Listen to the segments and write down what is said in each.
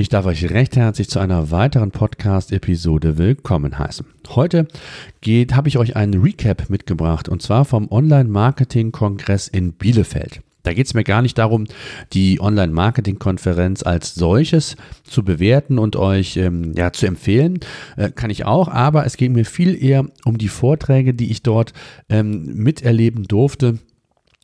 Ich darf euch recht herzlich zu einer weiteren Podcast-Episode willkommen heißen. Heute habe ich euch einen Recap mitgebracht und zwar vom Online-Marketing-Kongress in Bielefeld. Da geht es mir gar nicht darum, die Online-Marketing-Konferenz als solches zu bewerten und euch ähm, ja, zu empfehlen. Äh, kann ich auch, aber es geht mir viel eher um die Vorträge, die ich dort ähm, miterleben durfte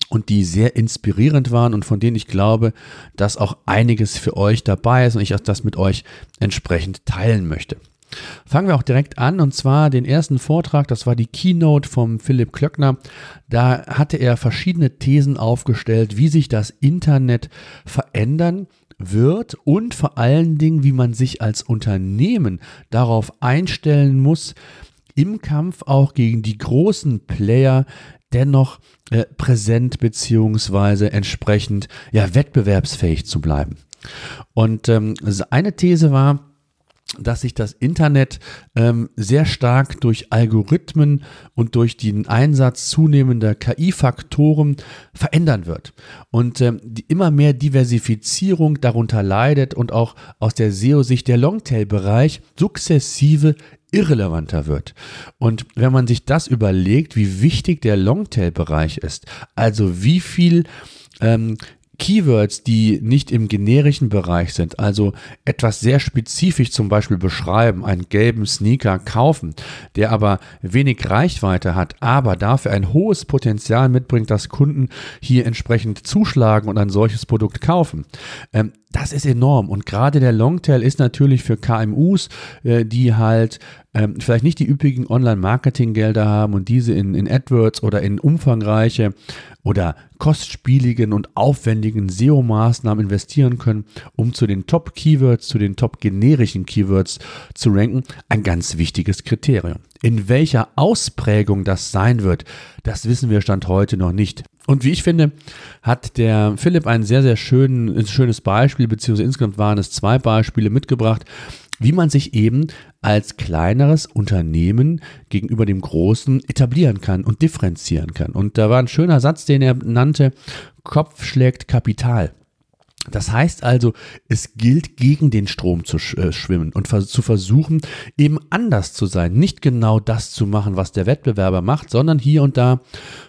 und die sehr inspirierend waren und von denen ich glaube, dass auch einiges für euch dabei ist und ich das mit euch entsprechend teilen möchte. Fangen wir auch direkt an und zwar den ersten Vortrag, das war die Keynote vom Philipp Klöckner. Da hatte er verschiedene Thesen aufgestellt, wie sich das Internet verändern wird und vor allen Dingen, wie man sich als Unternehmen darauf einstellen muss, im Kampf auch gegen die großen Player, dennoch äh, präsent beziehungsweise entsprechend ja, wettbewerbsfähig zu bleiben. Und ähm, eine These war, dass sich das Internet ähm, sehr stark durch Algorithmen und durch den Einsatz zunehmender KI-Faktoren verändern wird. Und ähm, die immer mehr Diversifizierung darunter leidet und auch aus der SEO-Sicht der Longtail-Bereich sukzessive irrelevanter wird. Und wenn man sich das überlegt, wie wichtig der Longtail-Bereich ist, also wie viel ähm, Keywords, die nicht im generischen Bereich sind, also etwas sehr spezifisch zum Beispiel beschreiben, einen gelben Sneaker kaufen, der aber wenig Reichweite hat, aber dafür ein hohes Potenzial mitbringt, dass Kunden hier entsprechend zuschlagen und ein solches Produkt kaufen. Ähm, das ist enorm und gerade der Longtail ist natürlich für KMUs, äh, die halt ähm, vielleicht nicht die üppigen Online-Marketing-Gelder haben und diese in, in AdWords oder in umfangreiche oder kostspieligen und aufwendigen SEO-Maßnahmen investieren können, um zu den Top-Keywords, zu den top-generischen Keywords zu ranken, ein ganz wichtiges Kriterium. In welcher Ausprägung das sein wird, das wissen wir Stand heute noch nicht. Und wie ich finde, hat der Philipp ein sehr, sehr schön, schönes Beispiel, beziehungsweise insgesamt waren es zwei Beispiele mitgebracht, wie man sich eben als kleineres Unternehmen gegenüber dem großen etablieren kann und differenzieren kann. Und da war ein schöner Satz, den er nannte, Kopf schlägt Kapital. Das heißt also, es gilt gegen den Strom zu äh, schwimmen und zu versuchen, eben anders zu sein. Nicht genau das zu machen, was der Wettbewerber macht, sondern hier und da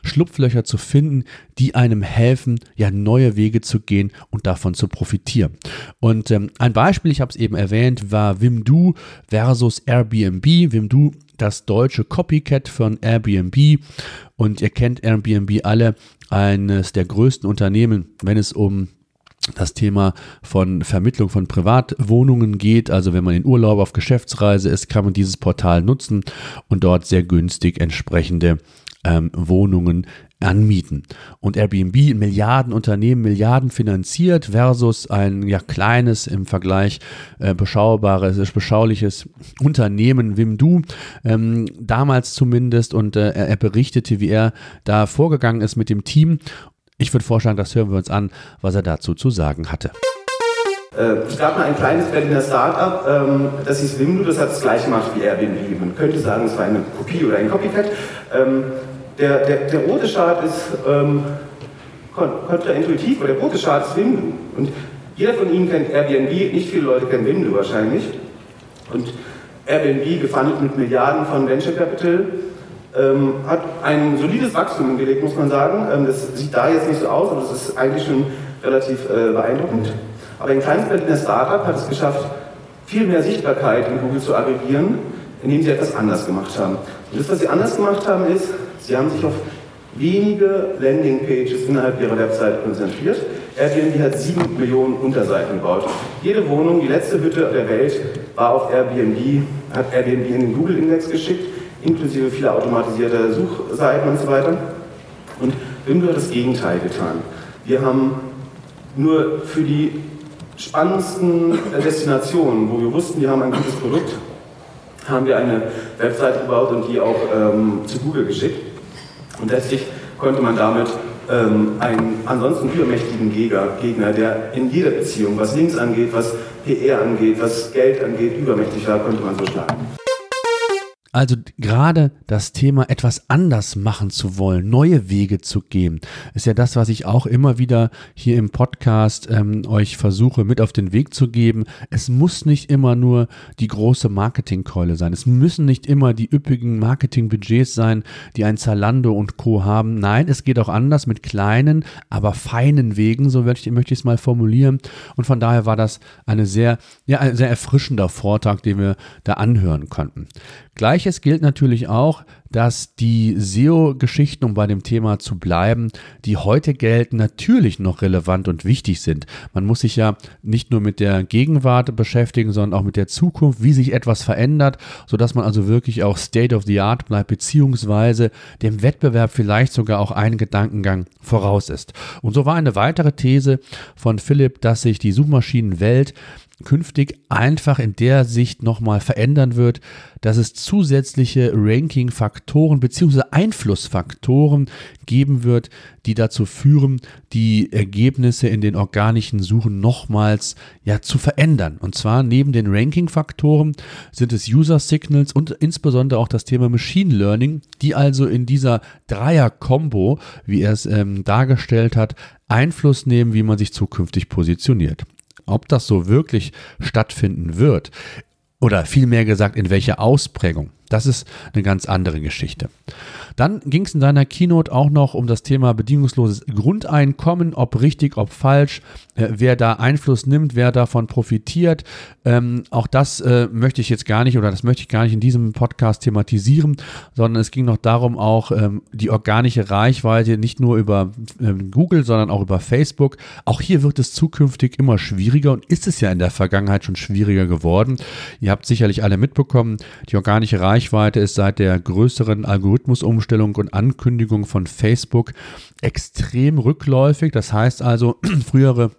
Schlupflöcher zu finden, die einem helfen, ja neue Wege zu gehen und davon zu profitieren. Und ähm, ein Beispiel, ich habe es eben erwähnt, war Wimdu versus Airbnb. Wimdu das deutsche Copycat von Airbnb. Und ihr kennt Airbnb alle, eines der größten Unternehmen, wenn es um das Thema von Vermittlung von Privatwohnungen geht. Also wenn man in Urlaub auf Geschäftsreise ist, kann man dieses Portal nutzen und dort sehr günstig entsprechende ähm, Wohnungen anmieten. Und Airbnb, Milliardenunternehmen, Milliarden finanziert versus ein ja kleines im Vergleich äh, beschaubares, beschauliches Unternehmen, Wimdu, ähm, damals zumindest. Und äh, er berichtete, wie er da vorgegangen ist mit dem Team ich würde vorschlagen, das hören wir uns an, was er dazu zu sagen hatte. Äh, es gab mal ein kleines Berliner Start-up, ähm, das hieß Wimdu, das hat das gleiche gemacht wie Airbnb. Man könnte sagen, es war eine Kopie oder ein Copycat. Ähm, der, der, der rote Chart ist ähm, kontraintuitiv, aber der rote Chart ist Wimdu. Und jeder von Ihnen kennt Airbnb, nicht viele Leute kennen Wimdu wahrscheinlich. Und Airbnb gefundet mit Milliarden von Venture Capital ähm, hat ein solides Wachstum hingelegt, muss man sagen. Ähm, das sieht da jetzt nicht so aus, aber das ist eigentlich schon relativ äh, beeindruckend. Aber ein kleines Berliner Startup hat es geschafft, viel mehr Sichtbarkeit in Google zu aggregieren, indem sie etwas anders gemacht haben. Und das, was sie anders gemacht haben, ist, sie haben sich auf wenige Landingpages innerhalb ihrer Website konzentriert. Airbnb hat sieben Millionen Unterseiten gebaut. Jede Wohnung, die letzte Hütte der Welt, war auf Airbnb, hat Airbnb in den Google-Index geschickt inklusive vieler automatisierter Suchseiten und so weiter. Und Wimdu hat das Gegenteil getan. Wir haben nur für die spannendsten Destinationen, wo wir wussten, wir haben ein gutes Produkt, haben wir eine Website gebaut und die auch ähm, zu Google geschickt. Und letztlich konnte man damit ähm, einen ansonsten übermächtigen Gegner, der in jeder Beziehung, was Links angeht, was PR angeht, was Geld angeht, übermächtig war, konnte man so schlagen. Also gerade das Thema etwas anders machen zu wollen, neue Wege zu gehen, ist ja das, was ich auch immer wieder hier im Podcast ähm, euch versuche mit auf den Weg zu geben. Es muss nicht immer nur die große Marketingkeule sein. Es müssen nicht immer die üppigen Marketingbudgets sein, die ein Zalando und Co. haben. Nein, es geht auch anders mit kleinen, aber feinen Wegen, so möchte ich, es mal formulieren. Und von daher war das eine sehr, ja, ein sehr erfrischender Vortrag, den wir da anhören konnten. Gleiches gilt natürlich auch, dass die SEO-Geschichten, um bei dem Thema zu bleiben, die heute gelten, natürlich noch relevant und wichtig sind. Man muss sich ja nicht nur mit der Gegenwart beschäftigen, sondern auch mit der Zukunft, wie sich etwas verändert, sodass man also wirklich auch State of the Art bleibt, beziehungsweise dem Wettbewerb vielleicht sogar auch einen Gedankengang voraus ist. Und so war eine weitere These von Philipp, dass sich die Suchmaschinenwelt künftig einfach in der Sicht nochmal verändern wird, dass es zusätzliche Ranking-Faktoren bzw. Einflussfaktoren geben wird, die dazu führen, die Ergebnisse in den organischen Suchen nochmals ja, zu verändern. Und zwar neben den Ranking-Faktoren sind es User-Signals und insbesondere auch das Thema Machine Learning, die also in dieser Dreier-Kombo, wie er es ähm, dargestellt hat, Einfluss nehmen, wie man sich zukünftig positioniert. Ob das so wirklich stattfinden wird. Oder vielmehr gesagt, in welcher Ausprägung, das ist eine ganz andere Geschichte. Dann ging es in seiner Keynote auch noch um das Thema bedingungsloses Grundeinkommen, ob richtig, ob falsch, äh, wer da Einfluss nimmt, wer davon profitiert. Ähm, auch das äh, möchte ich jetzt gar nicht oder das möchte ich gar nicht in diesem Podcast thematisieren, sondern es ging noch darum, auch ähm, die organische Reichweite nicht nur über ähm, Google, sondern auch über Facebook. Auch hier wird es zukünftig immer schwieriger und ist es ja in der Vergangenheit schon schwieriger geworden. Ihr habt sicherlich alle mitbekommen, die organische Reichweite ist seit der größeren Algorithmusumstellung Umstellung und Ankündigung von Facebook extrem rückläufig. Das heißt also, frühere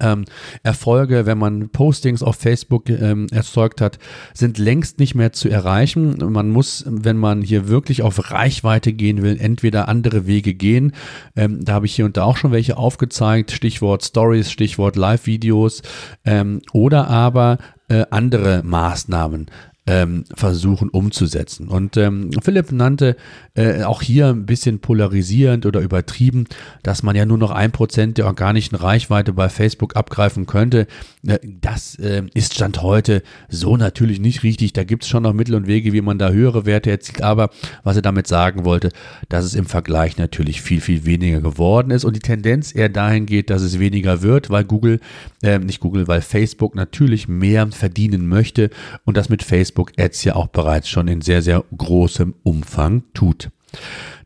ähm, Erfolge, wenn man Postings auf Facebook ähm, erzeugt hat, sind längst nicht mehr zu erreichen. Man muss, wenn man hier wirklich auf Reichweite gehen will, entweder andere Wege gehen. Ähm, da habe ich hier und da auch schon welche aufgezeigt. Stichwort Stories, Stichwort Live-Videos ähm, oder aber äh, andere Maßnahmen ähm, versuchen umzusetzen. Und ähm, Philipp nannte äh, auch hier ein bisschen polarisierend oder übertrieben, dass man ja nur noch ein Prozent der organischen Reichweite bei Facebook abgreifen könnte. Äh, das äh, ist Stand heute so natürlich nicht richtig. Da gibt es schon noch Mittel und Wege, wie man da höhere Werte erzielt. Aber was er damit sagen wollte, dass es im Vergleich natürlich viel, viel weniger geworden ist und die Tendenz eher dahin geht, dass es weniger wird, weil Google, äh, nicht Google, weil Facebook natürlich mehr verdienen möchte und das mit Facebook Facebook Ads ja auch bereits schon in sehr, sehr großem Umfang tut.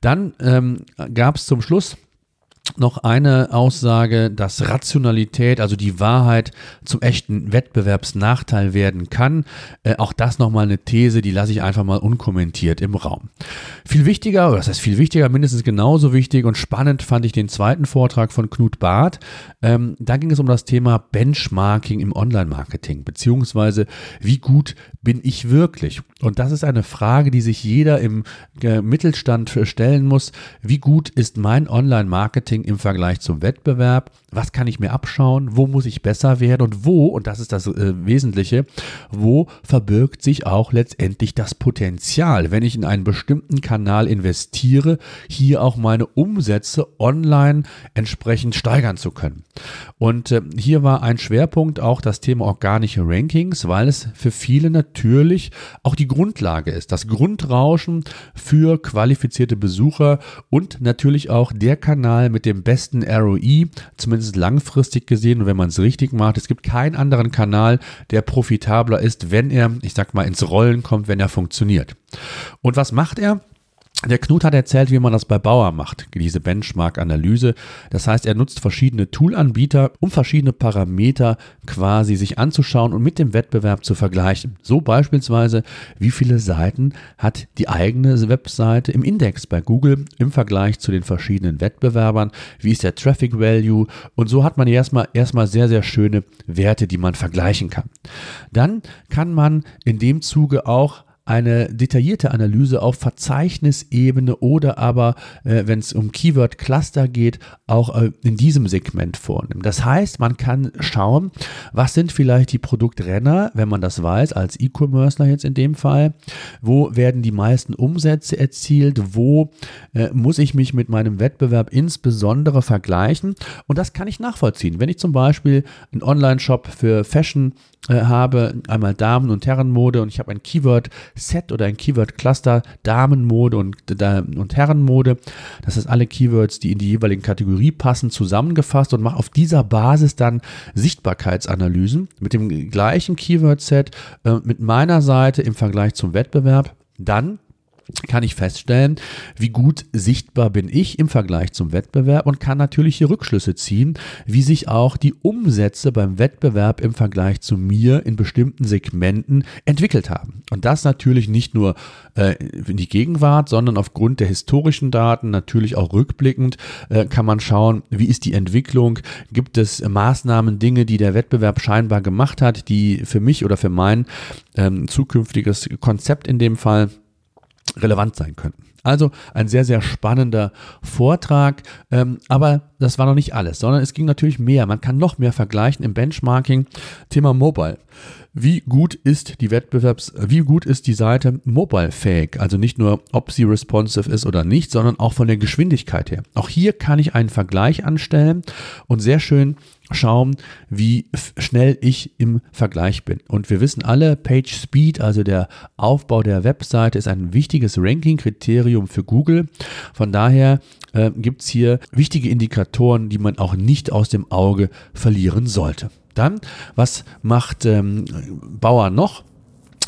Dann ähm, gab es zum Schluss noch eine Aussage, dass Rationalität, also die Wahrheit zum echten Wettbewerbsnachteil werden kann. Äh, auch das nochmal eine These, die lasse ich einfach mal unkommentiert im Raum. Viel wichtiger, oder das heißt viel wichtiger, mindestens genauso wichtig und spannend fand ich den zweiten Vortrag von Knut Barth. Ähm, da ging es um das Thema Benchmarking im Online-Marketing, beziehungsweise wie gut bin ich wirklich? Und das ist eine Frage, die sich jeder im äh, Mittelstand stellen muss. Wie gut ist mein Online-Marketing? Marketing im Vergleich zum Wettbewerb? Was kann ich mir abschauen? Wo muss ich besser werden? Und wo, und das ist das äh, Wesentliche, wo verbirgt sich auch letztendlich das Potenzial, wenn ich in einen bestimmten Kanal investiere, hier auch meine Umsätze online entsprechend steigern zu können? Und äh, hier war ein Schwerpunkt auch das Thema organische Rankings, weil es für viele natürlich auch die Grundlage ist, das Grundrauschen für qualifizierte Besucher und natürlich auch der Kanal mit dem besten ROI, zumindest langfristig gesehen und wenn man es richtig macht. Es gibt keinen anderen Kanal, der profitabler ist, wenn er, ich sag mal, ins Rollen kommt, wenn er funktioniert. Und was macht er? Der Knut hat erzählt, wie man das bei Bauer macht, diese Benchmark-Analyse. Das heißt, er nutzt verschiedene Toolanbieter, um verschiedene Parameter quasi sich anzuschauen und mit dem Wettbewerb zu vergleichen. So beispielsweise, wie viele Seiten hat die eigene Webseite im Index bei Google im Vergleich zu den verschiedenen Wettbewerbern? Wie ist der Traffic Value? Und so hat man erstmal, erstmal sehr, sehr schöne Werte, die man vergleichen kann. Dann kann man in dem Zuge auch eine detaillierte Analyse auf Verzeichnisebene oder aber, äh, wenn es um Keyword-Cluster geht, auch äh, in diesem Segment vornimmt. Das heißt, man kann schauen, was sind vielleicht die Produktrenner, wenn man das weiß, als E-Commercer jetzt in dem Fall, wo werden die meisten Umsätze erzielt, wo äh, muss ich mich mit meinem Wettbewerb insbesondere vergleichen und das kann ich nachvollziehen. Wenn ich zum Beispiel einen Online-Shop für Fashion äh, habe, einmal Damen- und Herrenmode und ich habe ein Keyword-Set oder ein Keyword-Cluster Damenmode und, und Herrenmode. Das ist alle Keywords, die in die jeweiligen Kategorie passen, zusammengefasst und mache auf dieser Basis dann Sichtbarkeitsanalysen mit dem gleichen Keyword-Set äh, mit meiner Seite im Vergleich zum Wettbewerb. Dann kann ich feststellen, wie gut sichtbar bin ich im Vergleich zum Wettbewerb und kann natürlich hier Rückschlüsse ziehen, wie sich auch die Umsätze beim Wettbewerb im Vergleich zu mir in bestimmten Segmenten entwickelt haben. Und das natürlich nicht nur äh, in die Gegenwart, sondern aufgrund der historischen Daten, natürlich auch rückblickend, äh, kann man schauen, wie ist die Entwicklung, gibt es Maßnahmen, Dinge, die der Wettbewerb scheinbar gemacht hat, die für mich oder für mein ähm, zukünftiges Konzept in dem Fall relevant sein könnten. Also ein sehr, sehr spannender Vortrag, ähm, aber das war noch nicht alles, sondern es ging natürlich mehr. Man kann noch mehr vergleichen im Benchmarking. Thema Mobile. Wie gut ist die Wettbewerbs, wie gut ist die Seite mobile-fähig? Also nicht nur, ob sie responsive ist oder nicht, sondern auch von der Geschwindigkeit her. Auch hier kann ich einen Vergleich anstellen und sehr schön schauen, wie schnell ich im Vergleich bin. Und wir wissen alle, Page Speed, also der Aufbau der Webseite, ist ein wichtiges Ranking-Kriterium für Google. Von daher äh, gibt es hier wichtige Indikatoren, die man auch nicht aus dem Auge verlieren sollte. Dann, was macht ähm, Bauer noch?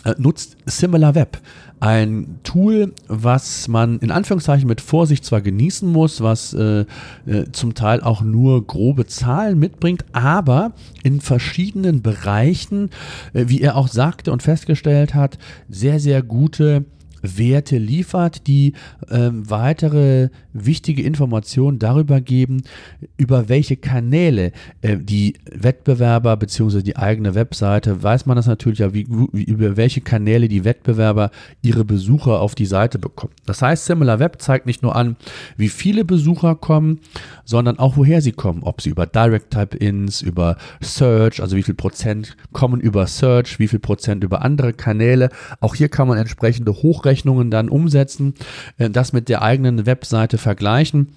Äh, nutzt SimilarWeb ein Tool, was man in Anführungszeichen mit Vorsicht zwar genießen muss, was äh, äh, zum Teil auch nur grobe Zahlen mitbringt, aber in verschiedenen Bereichen, äh, wie er auch sagte und festgestellt hat, sehr, sehr gute Werte liefert, die äh, weitere wichtige Informationen darüber geben, über welche Kanäle äh, die Wettbewerber bzw. die eigene Webseite, weiß man das natürlich ja, wie, wie, über welche Kanäle die Wettbewerber ihre Besucher auf die Seite bekommen. Das heißt, SimilarWeb zeigt nicht nur an, wie viele Besucher kommen, sondern auch woher sie kommen, ob sie über Direct Type-Ins, über Search, also wie viel Prozent kommen über Search, wie viel Prozent über andere Kanäle. Auch hier kann man entsprechende Hochrechnungen dann umsetzen, äh, das mit der eigenen Webseite vergleichen.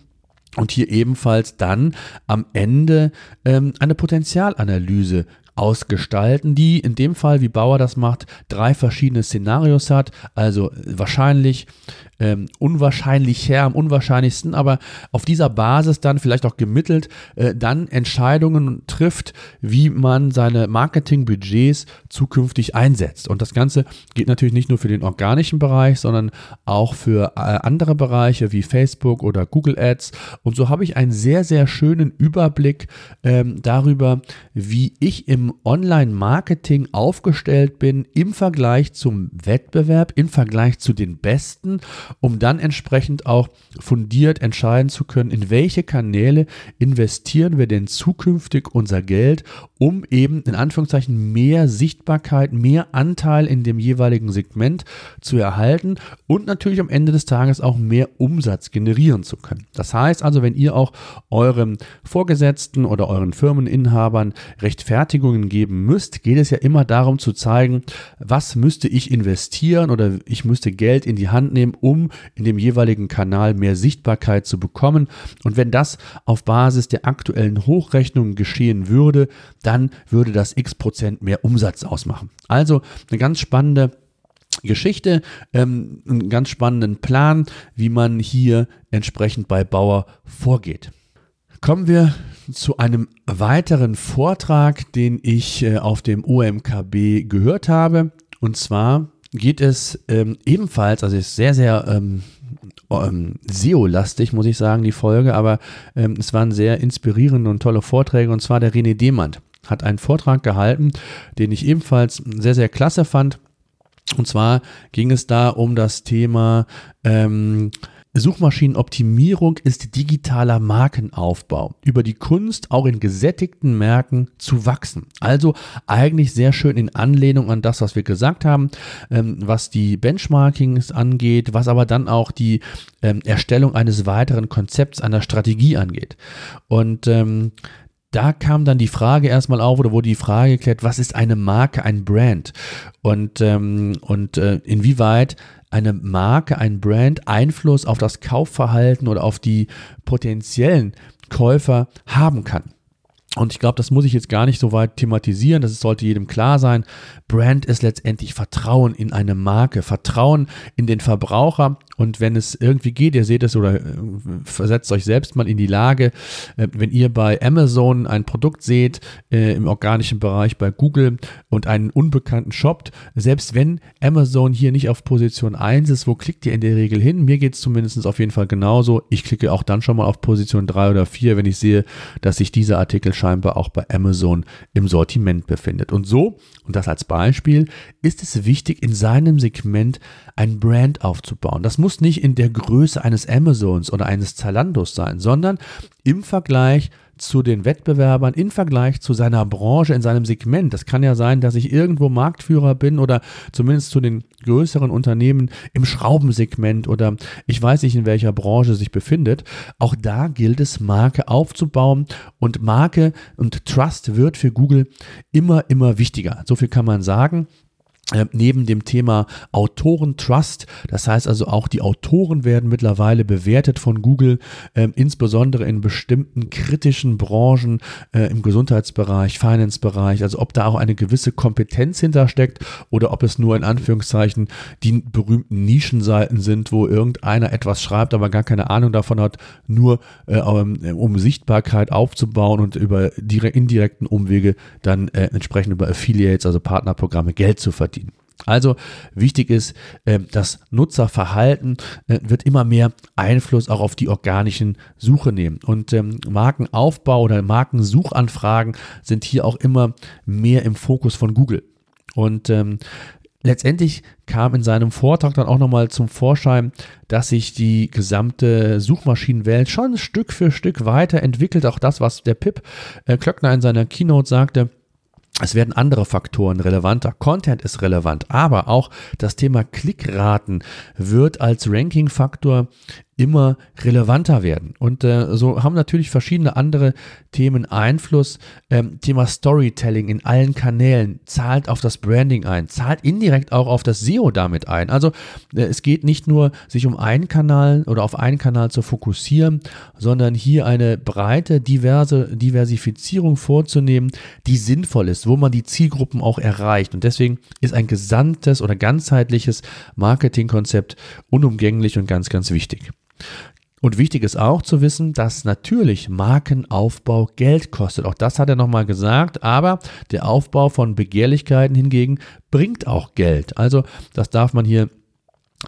Und hier ebenfalls dann am Ende ähm, eine Potenzialanalyse ausgestalten, die in dem Fall, wie Bauer das macht, drei verschiedene Szenarios hat. Also wahrscheinlich, ähm, unwahrscheinlicher, am unwahrscheinlichsten, aber auf dieser Basis dann vielleicht auch gemittelt, äh, dann Entscheidungen trifft, wie man seine Marketingbudgets zukünftig einsetzt. Und das Ganze geht natürlich nicht nur für den organischen Bereich, sondern auch für äh, andere Bereiche wie Facebook oder Google Ads. Und so habe ich einen sehr, sehr schönen Überblick ähm, darüber, wie ich im Online-Marketing aufgestellt bin im Vergleich zum Wettbewerb, im Vergleich zu den Besten, um dann entsprechend auch fundiert entscheiden zu können, in welche Kanäle investieren wir denn zukünftig unser Geld, um eben in Anführungszeichen mehr Sichtbarkeit, mehr Anteil in dem jeweiligen Segment zu erhalten und natürlich am Ende des Tages auch mehr Umsatz generieren zu können. Das heißt also, wenn ihr auch eurem Vorgesetzten oder euren Firmeninhabern Rechtfertigungen geben müsst, geht es ja immer darum zu zeigen, was müsste ich investieren oder ich müsste Geld in die Hand nehmen, um in dem jeweiligen Kanal mehr Sichtbarkeit zu bekommen. Und wenn das auf Basis der aktuellen Hochrechnungen geschehen würde, dann würde das x Prozent mehr Umsatz ausmachen. Also eine ganz spannende Geschichte, ähm, einen ganz spannenden Plan, wie man hier entsprechend bei Bauer vorgeht. Kommen wir zu einem weiteren Vortrag, den ich äh, auf dem OMKB gehört habe. Und zwar geht es ähm, ebenfalls, also ist sehr, sehr ähm, ähm, SEO-lastig, muss ich sagen, die Folge, aber ähm, es waren sehr inspirierende und tolle Vorträge und zwar der René Demand hat einen Vortrag gehalten, den ich ebenfalls sehr, sehr klasse fand. Und zwar ging es da um das Thema ähm, Suchmaschinenoptimierung ist digitaler Markenaufbau. Über die Kunst, auch in gesättigten Märkten zu wachsen. Also eigentlich sehr schön in Anlehnung an das, was wir gesagt haben, ähm, was die Benchmarkings angeht, was aber dann auch die ähm, Erstellung eines weiteren Konzepts, einer Strategie angeht. Und ähm, da kam dann die Frage erstmal auf oder wurde die Frage geklärt, was ist eine Marke, ein Brand und, ähm, und äh, inwieweit eine Marke, ein Brand Einfluss auf das Kaufverhalten oder auf die potenziellen Käufer haben kann. Und ich glaube, das muss ich jetzt gar nicht so weit thematisieren, das sollte jedem klar sein. Brand ist letztendlich Vertrauen in eine Marke, Vertrauen in den Verbraucher. Und wenn es irgendwie geht, ihr seht es oder äh, versetzt euch selbst mal in die Lage, äh, wenn ihr bei Amazon ein Produkt seht, äh, im organischen Bereich bei Google und einen Unbekannten shoppt, selbst wenn Amazon hier nicht auf Position 1 ist, wo klickt ihr in der Regel hin? Mir geht es zumindest auf jeden Fall genauso. Ich klicke auch dann schon mal auf Position 3 oder 4, wenn ich sehe, dass sich dieser Artikel scheinbar auch bei Amazon im Sortiment befindet. Und so, und das als Beispiel, ist es wichtig, in seinem Segment ein Brand aufzubauen. Das muss nicht in der Größe eines Amazons oder eines Zalandos sein, sondern im Vergleich zu den Wettbewerbern im Vergleich zu seiner Branche in seinem Segment. Das kann ja sein, dass ich irgendwo Marktführer bin oder zumindest zu den größeren Unternehmen im Schraubensegment oder ich weiß nicht, in welcher Branche sich befindet. Auch da gilt es, Marke aufzubauen und Marke und Trust wird für Google immer, immer wichtiger. So viel kann man sagen. Äh, neben dem Thema Autorentrust, das heißt also auch die Autoren werden mittlerweile bewertet von Google, äh, insbesondere in bestimmten kritischen Branchen äh, im Gesundheitsbereich, Finance-Bereich, also ob da auch eine gewisse Kompetenz hintersteckt oder ob es nur in Anführungszeichen die berühmten Nischenseiten sind, wo irgendeiner etwas schreibt, aber gar keine Ahnung davon hat, nur äh, um Sichtbarkeit aufzubauen und über indirekten Umwege dann äh, entsprechend über Affiliates, also Partnerprogramme Geld zu verdienen. Also wichtig ist, ähm, das Nutzerverhalten äh, wird immer mehr Einfluss auch auf die organischen Suche nehmen. Und ähm, Markenaufbau oder Markensuchanfragen sind hier auch immer mehr im Fokus von Google. Und ähm, letztendlich kam in seinem Vortrag dann auch nochmal zum Vorschein, dass sich die gesamte Suchmaschinenwelt schon Stück für Stück weiterentwickelt. Auch das, was der Pip äh, Klöckner in seiner Keynote sagte, es werden andere Faktoren relevanter. Content ist relevant, aber auch das Thema Klickraten wird als Ranking-Faktor immer relevanter werden. Und äh, so haben natürlich verschiedene andere Themen Einfluss. Ähm, Thema Storytelling in allen Kanälen zahlt auf das Branding ein, zahlt indirekt auch auf das SEO damit ein. Also äh, es geht nicht nur, sich um einen Kanal oder auf einen Kanal zu fokussieren, sondern hier eine breite, diverse Diversifizierung vorzunehmen, die sinnvoll ist, wo man die Zielgruppen auch erreicht. Und deswegen ist ein gesamtes oder ganzheitliches Marketingkonzept unumgänglich und ganz, ganz wichtig. Und wichtig ist auch zu wissen, dass natürlich Markenaufbau Geld kostet. Auch das hat er nochmal gesagt. Aber der Aufbau von Begehrlichkeiten hingegen bringt auch Geld. Also das darf man hier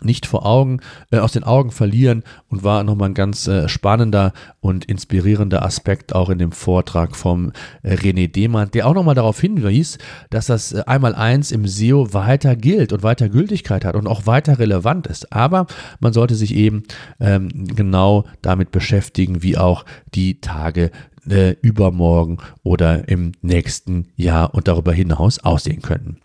nicht vor Augen, äh, aus den Augen verlieren und war nochmal ein ganz äh, spannender und inspirierender Aspekt auch in dem Vortrag vom äh, René Demann, der auch nochmal darauf hinwies, dass das äh, eins im SEO weiter gilt und weiter Gültigkeit hat und auch weiter relevant ist. Aber man sollte sich eben ähm, genau damit beschäftigen, wie auch die Tage äh, übermorgen oder im nächsten Jahr und darüber hinaus aussehen könnten.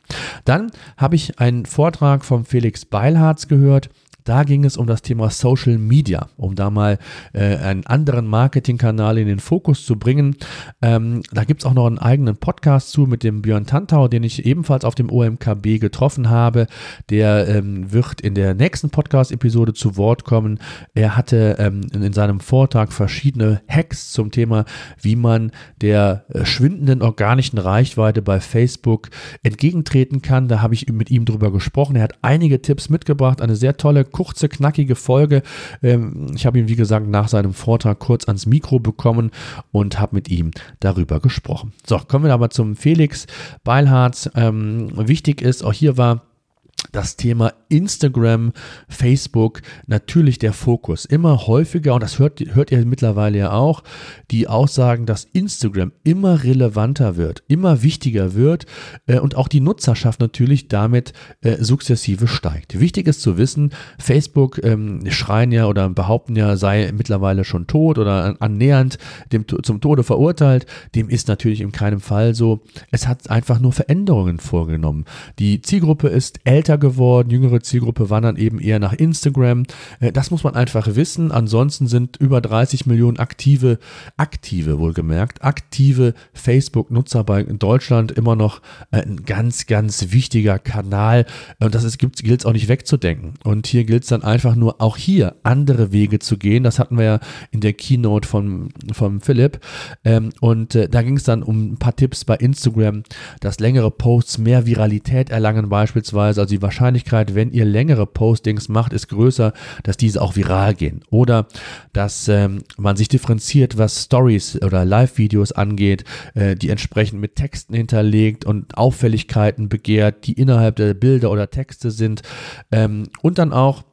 Dann habe ich einen Vortrag von Felix Beilharz gehört. Da ging es um das Thema Social Media, um da mal äh, einen anderen Marketingkanal in den Fokus zu bringen. Ähm, da gibt es auch noch einen eigenen Podcast zu mit dem Björn Tantau, den ich ebenfalls auf dem OMKB getroffen habe. Der ähm, wird in der nächsten Podcast-Episode zu Wort kommen. Er hatte ähm, in seinem Vortrag verschiedene Hacks zum Thema, wie man der äh, schwindenden organischen Reichweite bei Facebook entgegentreten kann. Da habe ich mit ihm drüber gesprochen. Er hat einige Tipps mitgebracht, eine sehr tolle kurze, knackige Folge. Ähm, ich habe ihn, wie gesagt, nach seinem Vortrag kurz ans Mikro bekommen und habe mit ihm darüber gesprochen. So, kommen wir aber zum Felix Beilharz. Ähm, wichtig ist, auch hier war das Thema Instagram, Facebook natürlich der Fokus. Immer häufiger, und das hört, hört ihr mittlerweile ja auch, die Aussagen, dass Instagram immer relevanter wird, immer wichtiger wird äh, und auch die Nutzerschaft natürlich damit äh, sukzessive steigt. Wichtig ist zu wissen, Facebook ähm, schreien ja oder behaupten ja, sei mittlerweile schon tot oder annähernd dem, zum Tode verurteilt. Dem ist natürlich in keinem Fall so. Es hat einfach nur Veränderungen vorgenommen. Die Zielgruppe ist älter geworden, jüngere Zielgruppe wandern eben eher nach Instagram. Äh, das muss man einfach wissen. Ansonsten sind über 30 Millionen aktive, aktive wohlgemerkt, aktive Facebook-Nutzer bei in Deutschland immer noch äh, ein ganz, ganz wichtiger Kanal. Und das gilt es auch nicht wegzudenken. Und hier gilt es dann einfach nur auch hier andere Wege zu gehen. Das hatten wir ja in der Keynote von, von Philipp. Ähm, und äh, da ging es dann um ein paar Tipps bei Instagram, dass längere Posts mehr Viralität erlangen beispielsweise. Also die Wahrscheinlichkeit, wenn ihr längere Postings macht, ist größer, dass diese auch viral gehen. Oder dass ähm, man sich differenziert, was Stories oder Live-Videos angeht, äh, die entsprechend mit Texten hinterlegt und Auffälligkeiten begehrt, die innerhalb der Bilder oder Texte sind. Ähm, und dann auch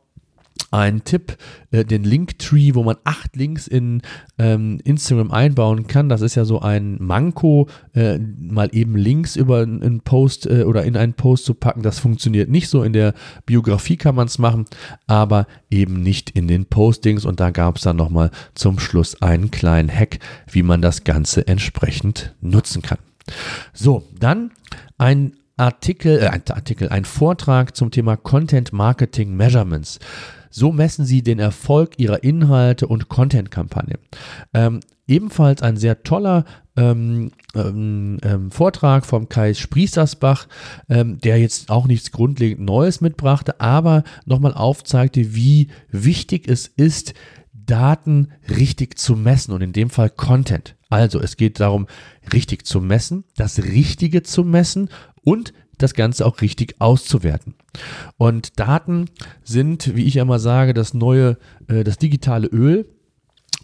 ein Tipp, äh, den Linktree, wo man acht Links in ähm, Instagram einbauen kann. Das ist ja so ein Manko, äh, mal eben Links über einen Post äh, oder in einen Post zu packen. Das funktioniert nicht so. In der Biografie kann man es machen, aber eben nicht in den Postings. Und da gab es dann nochmal zum Schluss einen kleinen Hack, wie man das Ganze entsprechend nutzen kann. So, dann ein Artikel, äh, ein Artikel, ein Vortrag zum Thema Content Marketing Measurements. So messen sie den Erfolg ihrer Inhalte und Content-Kampagne. Ähm, ebenfalls ein sehr toller ähm, ähm, ähm Vortrag vom Kai Sprießersbach, ähm, der jetzt auch nichts grundlegend Neues mitbrachte, aber nochmal aufzeigte, wie wichtig es ist, Daten richtig zu messen und in dem Fall Content. Also es geht darum, richtig zu messen, das Richtige zu messen und das Ganze auch richtig auszuwerten. Und Daten sind, wie ich immer sage, das neue, äh, das digitale Öl.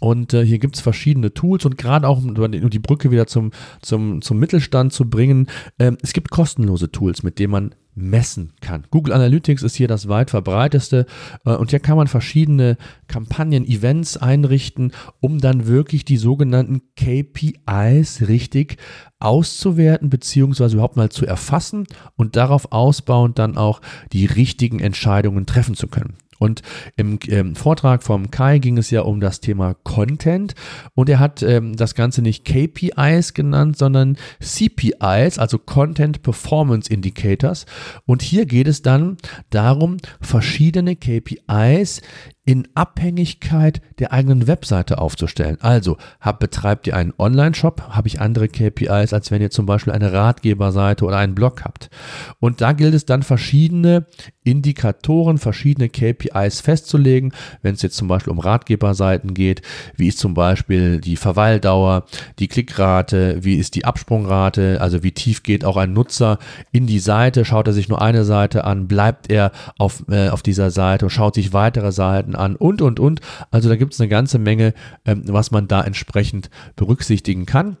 Und äh, hier gibt es verschiedene Tools und gerade auch, um die Brücke wieder zum, zum, zum Mittelstand zu bringen, äh, es gibt kostenlose Tools, mit denen man messen kann. Google Analytics ist hier das weit verbreiteste äh, und hier kann man verschiedene Kampagnen, Events einrichten, um dann wirklich die sogenannten KPIs richtig auszuwerten beziehungsweise überhaupt mal zu erfassen und darauf ausbauend dann auch die richtigen Entscheidungen treffen zu können. Und im ähm, Vortrag vom Kai ging es ja um das Thema Content und er hat ähm, das Ganze nicht KPIs genannt, sondern CPIs, also Content Performance Indicators. Und hier geht es dann darum, verschiedene KPIs in Abhängigkeit der eigenen Webseite aufzustellen. Also hab, betreibt ihr einen Online-Shop, habe ich andere KPIs, als wenn ihr zum Beispiel eine Ratgeberseite oder einen Blog habt. Und da gilt es dann verschiedene Indikatoren, verschiedene KPIs festzulegen, wenn es jetzt zum Beispiel um Ratgeberseiten geht, wie ist zum Beispiel die Verweildauer, die Klickrate, wie ist die Absprungrate, also wie tief geht auch ein Nutzer in die Seite, schaut er sich nur eine Seite an, bleibt er auf, äh, auf dieser Seite und schaut sich weitere Seiten an und, und, und. Also da gibt es eine ganze Menge, ähm, was man da entsprechend berücksichtigen kann.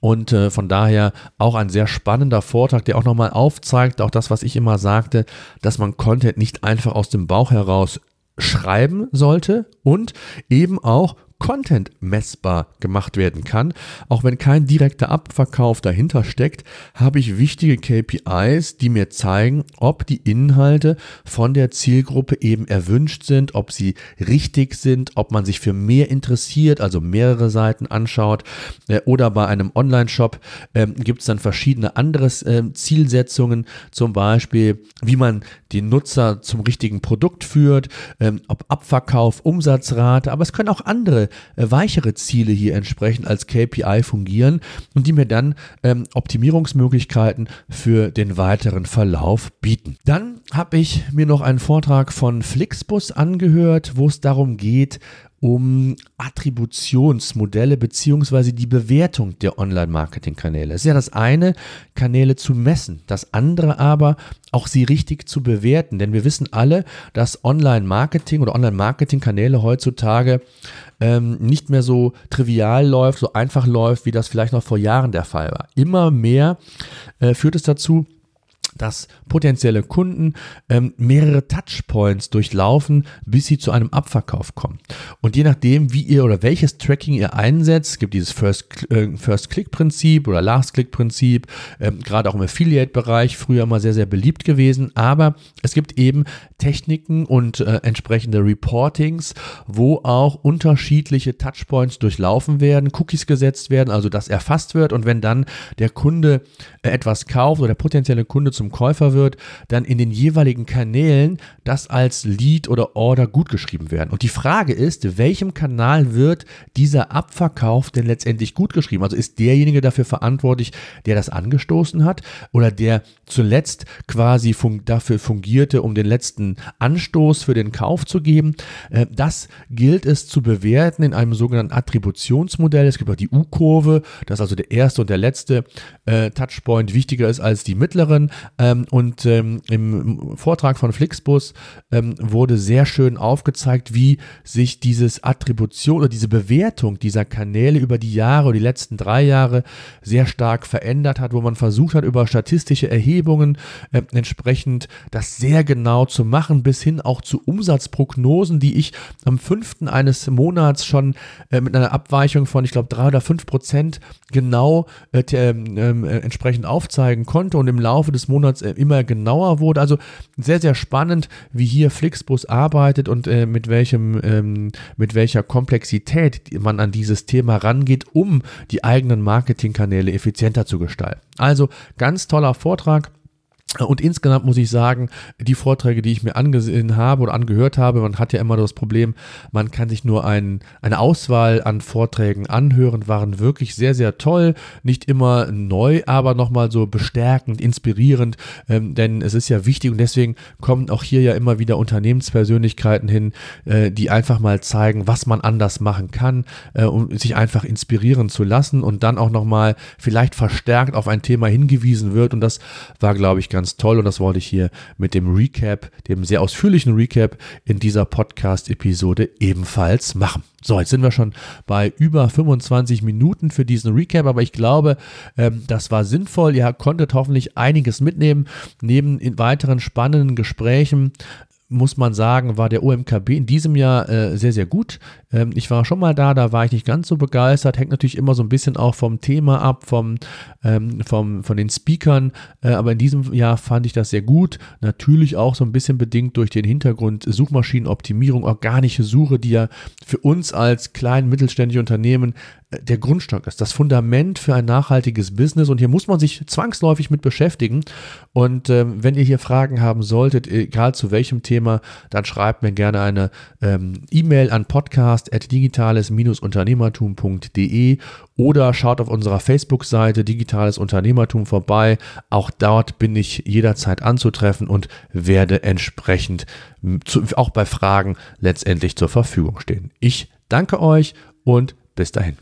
Und äh, von daher auch ein sehr spannender Vortrag, der auch nochmal aufzeigt, auch das, was ich immer sagte, dass man Content nicht einfach aus dem Bauch heraus schreiben sollte und eben auch Content messbar gemacht werden kann. Auch wenn kein direkter Abverkauf dahinter steckt, habe ich wichtige KPIs, die mir zeigen, ob die Inhalte von der Zielgruppe eben erwünscht sind, ob sie richtig sind, ob man sich für mehr interessiert, also mehrere Seiten anschaut. Äh, oder bei einem Online-Shop äh, gibt es dann verschiedene andere äh, Zielsetzungen, zum Beispiel, wie man den Nutzer zum richtigen Produkt führt, ähm, ob Abverkauf, Umsatzrate, aber es können auch andere weichere Ziele hier entsprechend als KPI fungieren und die mir dann ähm, Optimierungsmöglichkeiten für den weiteren Verlauf bieten. Dann habe ich mir noch einen Vortrag von Flixbus angehört, wo es darum geht, um Attributionsmodelle beziehungsweise die Bewertung der Online-Marketing-Kanäle. Es ist ja das eine, Kanäle zu messen, das andere aber auch sie richtig zu bewerten, denn wir wissen alle, dass Online-Marketing oder Online-Marketing-Kanäle heutzutage ähm, nicht mehr so trivial läuft, so einfach läuft, wie das vielleicht noch vor Jahren der Fall war. Immer mehr äh, führt es dazu, dass potenzielle Kunden ähm, mehrere Touchpoints durchlaufen, bis sie zu einem Abverkauf kommen. Und je nachdem, wie ihr oder welches Tracking ihr einsetzt, gibt dieses First-Click-Prinzip äh, oder Last-Click-Prinzip, ähm, gerade auch im Affiliate-Bereich, früher mal sehr, sehr beliebt gewesen. Aber es gibt eben Techniken und äh, entsprechende Reportings, wo auch unterschiedliche Touchpoints durchlaufen werden, Cookies gesetzt werden, also das erfasst wird. Und wenn dann der Kunde äh, etwas kauft oder der potenzielle Kunde zum Käufer wird, dann in den jeweiligen Kanälen das als Lead oder Order gut geschrieben werden. Und die Frage ist, welchem Kanal wird dieser Abverkauf denn letztendlich gut geschrieben? Also ist derjenige dafür verantwortlich, der das angestoßen hat oder der zuletzt quasi fun dafür fungierte, um den letzten Anstoß für den Kauf zu geben? Äh, das gilt es zu bewerten in einem sogenannten Attributionsmodell. Es gibt auch die U-Kurve, dass also der erste und der letzte äh, Touchpoint wichtiger ist als die mittleren. Ähm, und ähm, im Vortrag von Flixbus ähm, wurde sehr schön aufgezeigt, wie sich dieses Attribution oder diese Bewertung dieser Kanäle über die Jahre die letzten drei Jahre sehr stark verändert hat, wo man versucht hat, über statistische Erhebungen äh, entsprechend das sehr genau zu machen, bis hin auch zu Umsatzprognosen, die ich am fünften eines Monats schon äh, mit einer Abweichung von, ich glaube, drei oder fünf Prozent genau äh, ähm, äh, entsprechend aufzeigen konnte. Und im Laufe des Monats äh, immer genauer wurde. Also sehr, sehr spannend, wie hier Flixbus arbeitet und äh, mit welchem, ähm, mit welcher Komplexität man an dieses Thema rangeht, um die eigenen Marketingkanäle effizienter zu gestalten. Also ganz toller Vortrag. Und insgesamt muss ich sagen, die Vorträge, die ich mir angesehen habe oder angehört habe, man hat ja immer das Problem, man kann sich nur ein, eine Auswahl an Vorträgen anhören, waren wirklich sehr, sehr toll. Nicht immer neu, aber nochmal so bestärkend, inspirierend, ähm, denn es ist ja wichtig und deswegen kommen auch hier ja immer wieder Unternehmenspersönlichkeiten hin, äh, die einfach mal zeigen, was man anders machen kann, äh, um sich einfach inspirieren zu lassen und dann auch nochmal vielleicht verstärkt auf ein Thema hingewiesen wird. Und das war, glaube ich, ganz ganz toll und das wollte ich hier mit dem Recap, dem sehr ausführlichen Recap in dieser Podcast-Episode ebenfalls machen. So, jetzt sind wir schon bei über 25 Minuten für diesen Recap, aber ich glaube, ähm, das war sinnvoll. Ihr konntet hoffentlich einiges mitnehmen. Neben in weiteren spannenden Gesprächen muss man sagen, war der OMKB in diesem Jahr äh, sehr, sehr gut. Ähm, ich war schon mal da, da war ich nicht ganz so begeistert. Hängt natürlich immer so ein bisschen auch vom Thema ab, vom, ähm, vom, von den Speakern. Äh, aber in diesem Jahr fand ich das sehr gut. Natürlich auch so ein bisschen bedingt durch den Hintergrund Suchmaschinenoptimierung, organische Suche, die ja für uns als klein mittelständische Unternehmen der Grundstock ist, das Fundament für ein nachhaltiges Business. Und hier muss man sich zwangsläufig mit beschäftigen. Und ähm, wenn ihr hier Fragen haben solltet, egal zu welchem Thema, dann schreibt mir gerne eine ähm, E-Mail an podcast.digitales-unternehmertum.de oder schaut auf unserer Facebook-Seite Digitales Unternehmertum vorbei. Auch dort bin ich jederzeit anzutreffen und werde entsprechend zu, auch bei Fragen letztendlich zur Verfügung stehen. Ich danke euch und bis dahin.